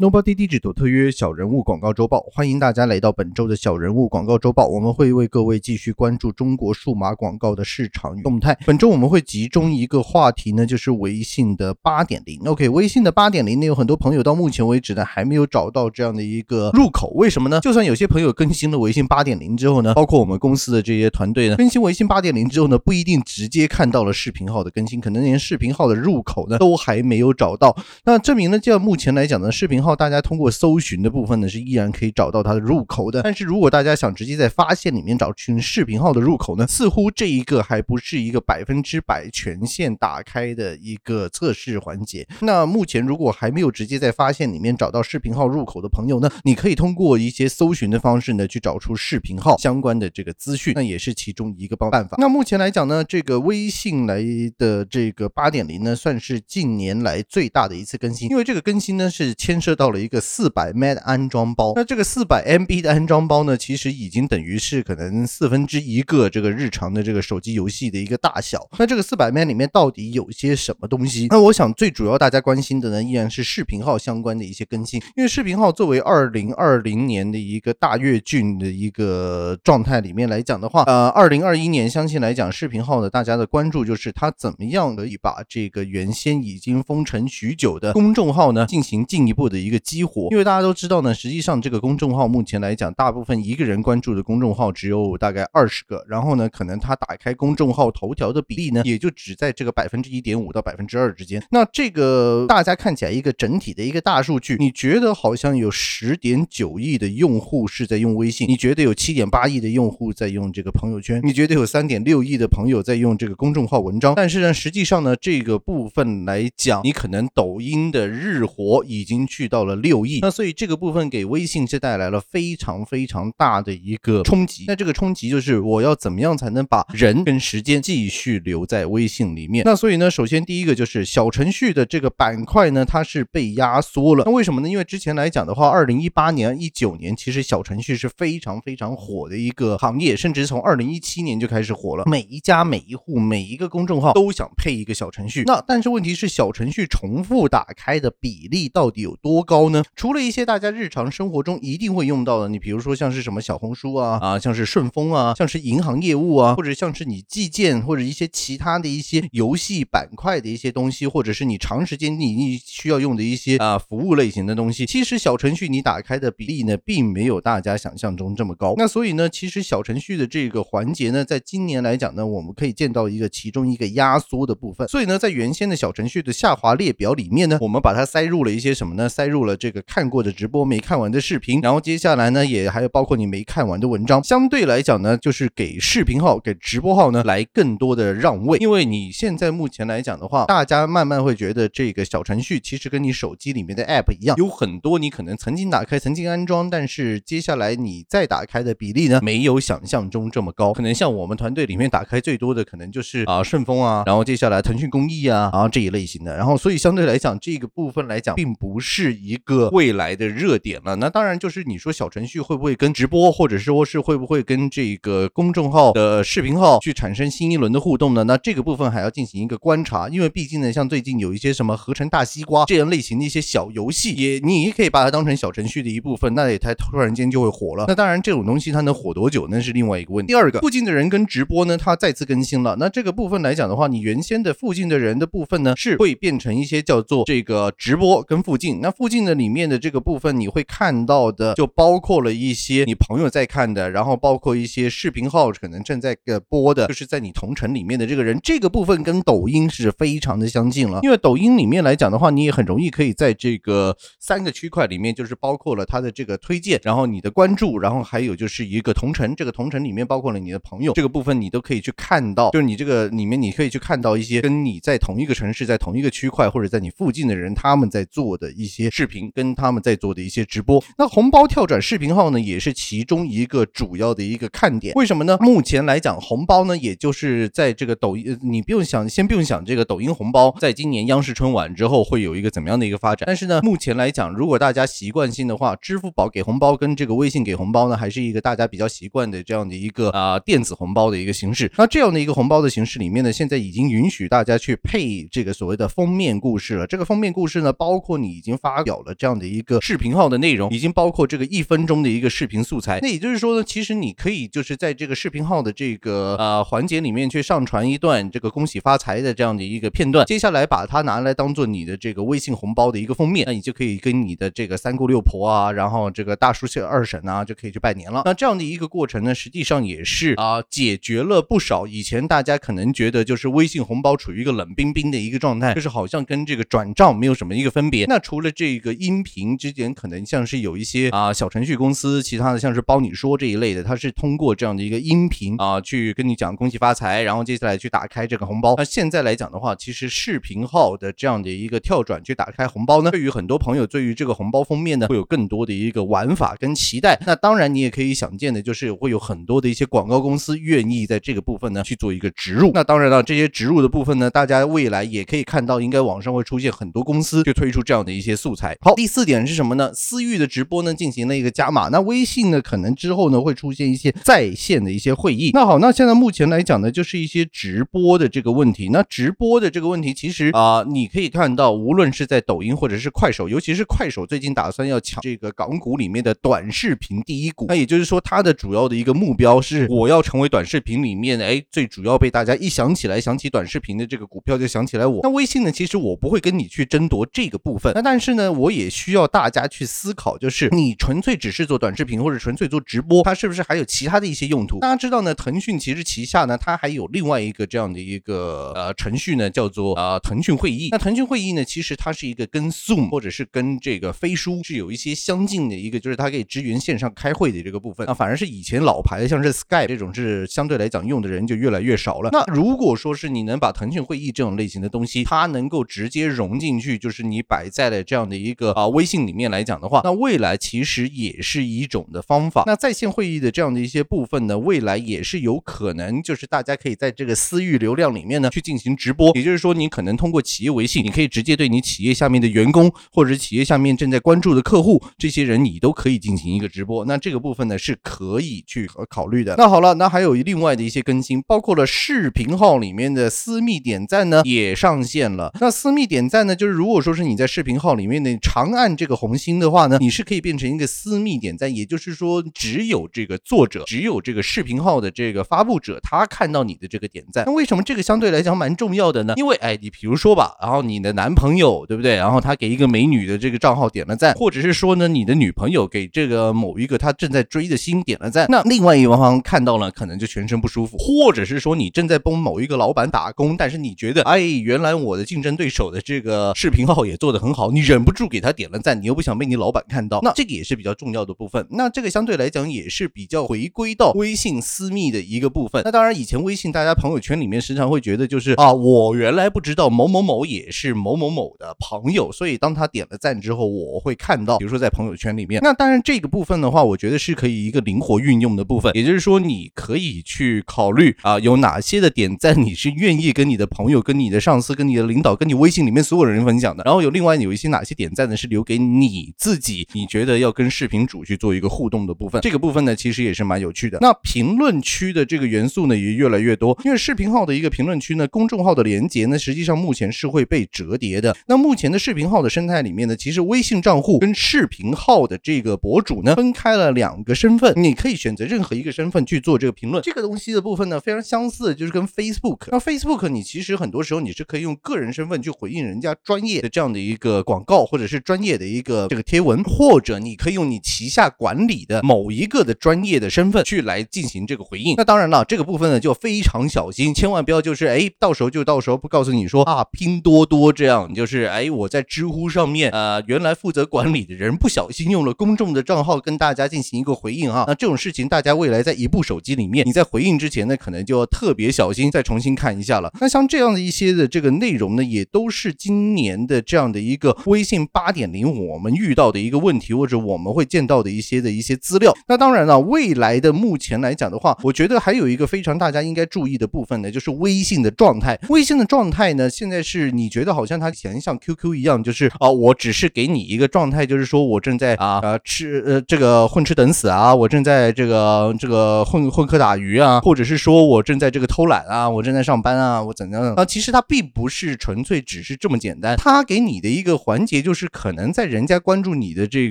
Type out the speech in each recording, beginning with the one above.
Nobody Digital 特约小人物广告周报，欢迎大家来到本周的小人物广告周报。我们会为各位继续关注中国数码广告的市场与动态。本周我们会集中一个话题呢，就是微信的八点零。OK，微信的八点零呢，有很多朋友到目前为止呢还没有找到这样的一个入口。为什么呢？就算有些朋友更新了微信八点零之后呢，包括我们公司的这些团队呢，更新微信八点零之后呢，不一定直接看到了视频号的更新，可能连视频号的入口呢都还没有找到。那证明呢，就目前来讲呢，视频号大家通过搜寻的部分呢，是依然可以找到它的入口的。但是如果大家想直接在发现里面找寻视频号的入口呢，似乎这一个还不是一个百分之百全线打开的一个测试环节。那目前如果还没有直接在发现里面找到视频号入口的朋友呢，你可以通过一些搜寻的方式呢，去找出视频号相关的这个资讯，那也是其中一个办办法。那目前来讲呢，这个微信来的这个八点零呢，算是近年来最大的一次更新，因为这个更新呢是牵涉到了一个四。百 M 的安装包，那这个四百 MB 的安装包呢，其实已经等于是可能四分之一个这个日常的这个手机游戏的一个大小。那这个四百 M 里面到底有些什么东西？那我想最主要大家关心的呢，依然是视频号相关的一些更新。因为视频号作为二零二零年的一个大跃进的一个状态里面来讲的话，呃，二零二一年相信来讲，视频号呢大家的关注就是它怎么样可以把这个原先已经封尘许久的公众号呢进行进一步的一一个激活，因为。大家都知道呢，实际上这个公众号目前来讲，大部分一个人关注的公众号只有大概二十个，然后呢，可能他打开公众号头条的比例呢，也就只在这个百分之一点五到百分之二之间。那这个大家看起来一个整体的一个大数据，你觉得好像有十点九亿的用户是在用微信，你觉得有七点八亿的用户在用这个朋友圈，你觉得有三点六亿的朋友在用这个公众号文章，但是呢，实际上呢，这个部分来讲，你可能抖音的日活已经去到到了六亿。那所以这个部分给微信是带来了非常非常大的一个冲击。那这个冲击就是我要怎么样才能把人跟时间继续留在微信里面？那所以呢，首先第一个就是小程序的这个板块呢，它是被压缩了。那为什么呢？因为之前来讲的话，二零一八年、一九年其实小程序是非常非常火的一个行业，甚至从二零一七年就开始火了。每一家、每一户、每一个公众号都想配一个小程序。那但是问题是，小程序重复打开的比例到底有多高呢？除了一些大家。日常生活中一定会用到的，你比如说像是什么小红书啊啊，像是顺丰啊，像是银行业务啊，或者像是你寄件或者一些其他的一些游戏板块的一些东西，或者是你长时间你你需要用的一些啊服务类型的东西。其实小程序你打开的比例呢，并没有大家想象中这么高。那所以呢，其实小程序的这个环节呢，在今年来讲呢，我们可以见到一个其中一个压缩的部分。所以呢，在原先的小程序的下滑列表里面呢，我们把它塞入了一些什么呢？塞入了这个看过的直播。没看完的视频，然后接下来呢，也还有包括你没看完的文章，相对来讲呢，就是给视频号、给直播号呢来更多的让位，因为你现在目前来讲的话，大家慢慢会觉得这个小程序其实跟你手机里面的 App 一样，有很多你可能曾经打开、曾经安装，但是接下来你再打开的比例呢，没有想象中这么高，可能像我们团队里面打开最多的，可能就是啊顺丰啊，然后接下来腾讯公益啊，然后这一类型的，然后所以相对来讲，这个部分来讲，并不是一个未来的热。点了，那当然就是你说小程序会不会跟直播，或者说是会不会跟这个公众号的视频号去产生新一轮的互动呢？那这个部分还要进行一个观察，因为毕竟呢，像最近有一些什么合成大西瓜这样类型的一些小游戏，也你也可以把它当成小程序的一部分，那也它突然间就会火了。那当然这种东西它能火多久，那是另外一个问题。第二个，附近的人跟直播呢，它再次更新了。那这个部分来讲的话，你原先的附近的人的部分呢，是会变成一些叫做这个直播跟附近。那附近的里面的这个部分。你会看到的，就包括了一些你朋友在看的，然后包括一些视频号可能正在播的，就是在你同城里面的这个人，这个部分跟抖音是非常的相近了。因为抖音里面来讲的话，你也很容易可以在这个三个区块里面，就是包括了它的这个推荐，然后你的关注，然后还有就是一个同城，这个同城里面包括了你的朋友，这个部分你都可以去看到，就是你这个里面你可以去看到一些跟你在同一个城市、在同一个区块或者在你附近的人他们在做的一些视频，跟他们在做的。一些直播，那红包跳转视频号呢，也是其中一个主要的一个看点。为什么呢？目前来讲，红包呢，也就是在这个抖音，你不用想，先不用想这个抖音红包，在今年央视春晚之后会有一个怎么样的一个发展。但是呢，目前来讲，如果大家习惯性的话，支付宝给红包跟这个微信给红包呢，还是一个大家比较习惯的这样的一个啊电子红包的一个形式。那这样的一个红包的形式里面呢，现在已经允许大家去配这个所谓的封面故事了。这个封面故事呢，包括你已经发表了这样的一个视频号的内容，已经包括这个一分钟的一个视频素材。那也就是说呢，其实你可以就是在这个视频号的这个呃环节里面去上传一段这个恭喜发财的这样的一个片段，接下来把它拿来当做你的这个微信红包的一个封面，那你就可以跟你的这个三姑六婆啊，然后这个大叔二婶啊，就可以去拜年了。那这样的一个过程呢，实际上也是啊解决了不少以前大家可能觉得就是微信红包处于一个冷冰冰的一个状态，就是好像跟这个转账没有什么一个分别。那除了这个音频之间可能像是有一些啊小程序公司，其他的像是包你说这一类的，它是通过这样的一个音频啊去跟你讲恭喜发财，然后接下来去打开这个红包。那现在来讲的话，其实视频号的这样的一个跳转去打开红包呢，对于很多朋友对于这个红包封面呢会有更多的一个玩法跟期待。那当然你也可以想见的就是会有很多的一些广告公司愿意在这个部分呢去做一个植入。那当然了，这些植入的部分呢，大家未来也可以看到，应该网上会出现很多公司去推出这样的一些素材。好，第四点是什么呢？私域的直播呢进行了一个加码。那微信呢可能之后呢会出现一些在线的一些会议。那好，那现在目前来讲呢，就是一些直播的这个问题。那直播的这个问题，其实啊，你可以看到，无论是在抖音或者是快手，尤其是快手最近打算要抢这个港股里面的短视频第一股。那也就是说，它的主要的一个目标是，我要成为短视频里面哎最主要被大家一想起来想起短视频的这个股票就想起来我。那微信呢，其实我不会跟你去争夺这个部分。那但是呢，我也需要大家去思考，就是你纯粹只是做短视频或者纯粹做直播，它是不是还有其他的一些用途？大家知道呢，腾讯其实旗下呢，它还有另外一个这样的一个呃程序呢，叫做呃腾讯会议。那腾讯会议呢，其实它是一个跟 Zoom 或者是跟这个飞书是有一些相近的一个，就是它可以支援线上开会的这个部分。那反而是以前老牌的，像是 Skype 这种，是相对来讲用的人就越来越少了。那如果说是你能把腾讯会议这种类型的东西，它能够直接融进去，就是你摆在了这样的一个啊微信里面来讲的话，那未来其实也是一种的方法。那在线会议的这样的一些部分呢，未来也是有可能，就是大家可以在这个私域流量里面呢去进行直播。也就是说，你可能通过企业微信，你可以直接对你企业下面的员工，或者企业下面正在关注的客户，这些人你都可以进行一个直播。那这个部分呢是可以去考虑的。那好了，那还有另外的一些更新，包括了视频号里面的私密点赞呢也上线了。那私密点赞呢，就是如果说是你在视频号里面的呢长按这个红心的话呢，你是可以变成一个私密点赞，也就是说只有这个作者，只有这个视频号的这个发布者，他看到你的这个点赞。那为什么这个相对来讲蛮重要的呢？因为哎，你比如说吧，然后你的男朋友对不对？然后他给一个美女的这个账号点了赞，或者是说呢，你的女朋友给这个某一个他正在追的星点了赞，那另外一方看到了可能就全身不舒服，或者是说你正在帮某一个老板打工，但是你觉得哎，原来我的竞争对手的这个视频号也做得很好，你忍不住给他点了赞，你又不想被你老板看到，那这个也是比较重要的部分。那这个相对来讲也是比较回归到微信私密的一个部分。那当然，以前微信大家朋友圈里面时常会觉得就是啊，我原来不知道某某某也是某某某的朋友，所以当他点了赞之后，我会看到，比如说在朋友圈里面。那当然这个部分的话，我觉得是可以一个灵活运用的部分，也就是说你可以去考虑啊，有哪些的点赞你是愿意跟你的朋友、跟你的上司、跟你的领导、跟你微信里面所有人分享的，然后有另外有一些哪些点点赞呢是留给你自己，你觉得要跟视频主去做一个互动的部分。这个部分呢，其实也是蛮有趣的。那评论区的这个元素呢，也越来越多，因为视频号的一个评论区呢，公众号的连接呢，实际上目前是会被折叠的。那目前的视频号的生态里面呢，其实微信账户跟视频号的这个博主呢，分开了两个身份，你可以选择任何一个身份去做这个评论。这个东西的部分呢，非常相似，就是跟 Facebook。那 Facebook 你其实很多时候你是可以用个人身份去回应人家专业的这样的一个广告，或或者是专业的一个这个贴文，或者你可以用你旗下管理的某一个的专业的身份去来进行这个回应。那当然了，这个部分呢就非常小心，千万不要就是哎，到时候就到时候不告诉你说啊，拼多多这样，就是哎，我在知乎上面呃，原来负责管理的人不小心用了公众的账号跟大家进行一个回应啊。那这种事情大家未来在一部手机里面，你在回应之前呢，可能就要特别小心，再重新看一下了。那像这样的一些的这个内容呢，也都是今年的这样的一个微信八点零我们遇到的一个问题，或者我们会见到的一些的一些资料。那当然了，未来的目前来讲的话，我觉得还有一个非常大家应该注意的部分呢，就是微信的状态。微信的状态呢，现在是你觉得好像它以前像 QQ 一样，就是啊，我只是给你一个状态，就是说我正在啊呃吃呃这个混吃等死啊，我正在这个这个混混课打鱼啊，或者是说我正在这个偷懒啊，我正在上班啊，我怎样啊？其实它并不是纯粹只是这么简单，它给你的一个环节就是。是可能在人家关注你的这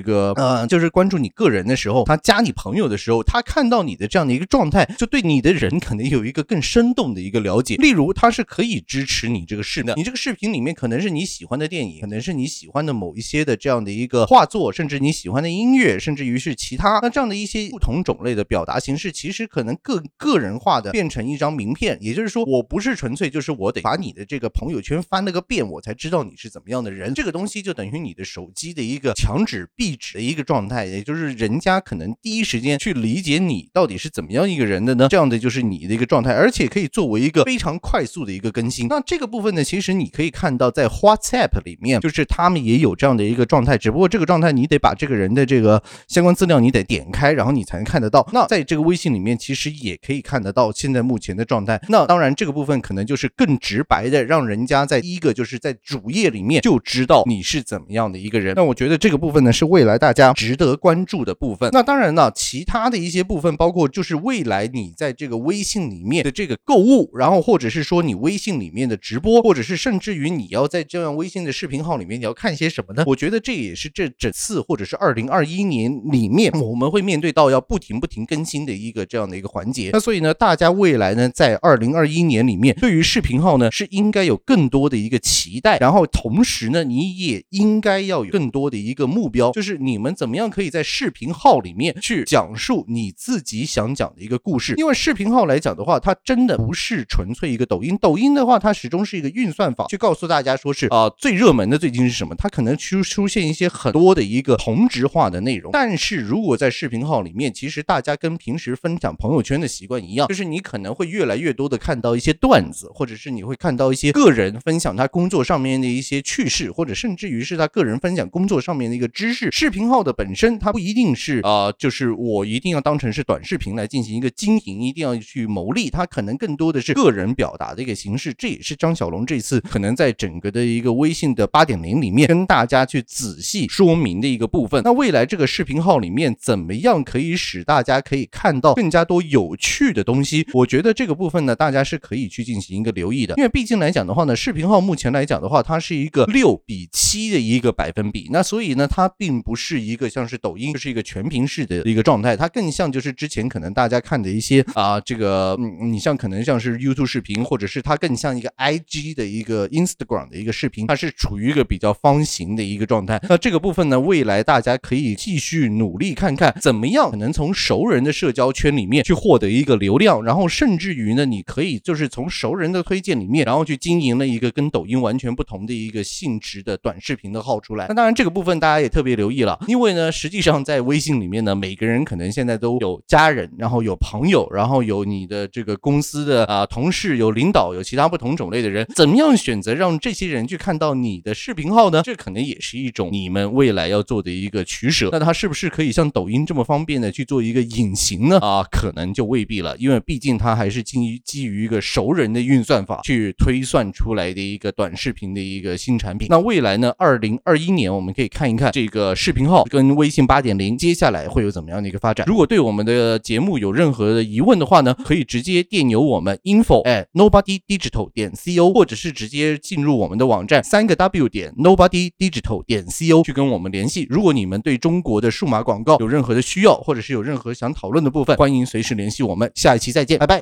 个呃，就是关注你个人的时候，他加你朋友的时候，他看到你的这样的一个状态，就对你的人可能有一个更生动的一个了解。例如，他是可以支持你这个视的，你这个视频里面可能是你喜欢的电影，可能是你喜欢的某一些的这样的一个画作，甚至你喜欢的音乐，甚至于是其他那这样的一些不同种类的表达形式，其实可能更个人化的变成一张名片。也就是说，我不是纯粹就是我得把你的这个朋友圈翻了个遍，我才知道你是怎么样的人。这个东西就等于你的手机的一个墙纸壁纸的一个状态，也就是人家可能第一时间去理解你到底是怎么样一个人的呢？这样的就是你的一个状态，而且可以作为一个非常快速的一个更新。那这个部分呢，其实你可以看到在 WhatsApp 里面，就是他们也有这样的一个状态，只不过这个状态你得把这个人的这个相关资料你得点开，然后你才能看得到。那在这个微信里面，其实也可以看得到现在目前的状态。那当然这个部分可能就是更直白的，让人家在第一个就是在主页里面就知道你是怎么样的一个人。那我觉得这个部分呢，是未来大家值得关注的部分。那当然呢，其他的一些部分，包括就是未来你在这个微信里面的这个购物，然后或者是说你微信里面的直播，或者是甚至于你要在这样微信的视频号里面你要看些什么呢？我觉得这也是这整次或者是二零二一年里面我们会面对到要不停不停更新的一个这样的一个环节。那所以呢，大家未来呢，在二零二一年里面，对于视频号呢，是应该有更多的一个期待，然后同时呢，你也应该要有更多的一个目标，就是你们怎么样可以在视频号里面去讲述你自己想讲的一个故事。因为视频号来讲的话，它真的不是纯粹一个抖音。抖音的话，它始终是一个运算法，去告诉大家说是啊最热门的最近是什么，它可能出出现一些很多的一个同质化的内容。但是如果在视频号里面，其实大家跟平时分享朋友圈的习惯一样，就是你可能会越来越多的看到一些段子，或者是你会看到一些个人分享他工作上面的一些趣事，或者甚至于是他个人分享工作上面的一个知识。视频号的本身它不一定是啊，就是我一定要当成是短视频来进行一个经营，一定要去牟利，它可能更多的是个人表达的一个形式。这也是张小龙这次可能在整个的一个微信的八点零里面跟大家去仔细说明的一个部分。那未来这个视频号里面怎么样可以使大家可以看到更加多有趣的东西？我觉得这个部分呢，大家是可以去进行一个留意的。因为毕竟来讲的话呢，视频号目前来讲的话，它是一个六比七的一个百分比。那所以呢，它并不是一个像是抖音，就是一个全屏式的一个状态，它更像就是之前可能大家看的一些啊，这个嗯，你像可能像是 YouTube 视频，或者是它更像一个 IG 的一个 Instagram 的一个视频，它是处于一个比较方形的一个状态。那这个部分呢，未来大家可以继续努力看看怎么样可能从熟人的社交圈里面去获得一个流量，然后甚至于呢，你可以就是从熟人的推荐里面，然后去经营了一个跟抖音完全不同的一个性质的短视频的号出来。那当然这个部分大家也特别留意了，因为呢，实际上在微信里面呢，每个人可能现在都有家人，然后有朋友，然后有你的这个公司的啊同事，有领导，有其他不同种类的人，怎么样选择让这些人去看到你的视频号呢？这可能也是一种你们未来要做的一个取舍。那它是不是可以像抖音这么方便的去做一个隐形呢？啊，可能就未必了，因为毕竟它还是基于基于一个熟人的运算法去推算出来的一个短视频的一个新产品。那未来呢？二零零二一年我们可以看一看这个视频号跟微信八点零接下来会有怎么样的一个发展。如果对我们的节目有任何的疑问的话呢，可以直接电邮我们 info at nobody digital 点 co，或者是直接进入我们的网站三个 w 点 nobody digital 点 co 去跟我们联系。如果你们对中国的数码广告有任何的需要，或者是有任何想讨论的部分，欢迎随时联系我们。下一期再见，拜拜。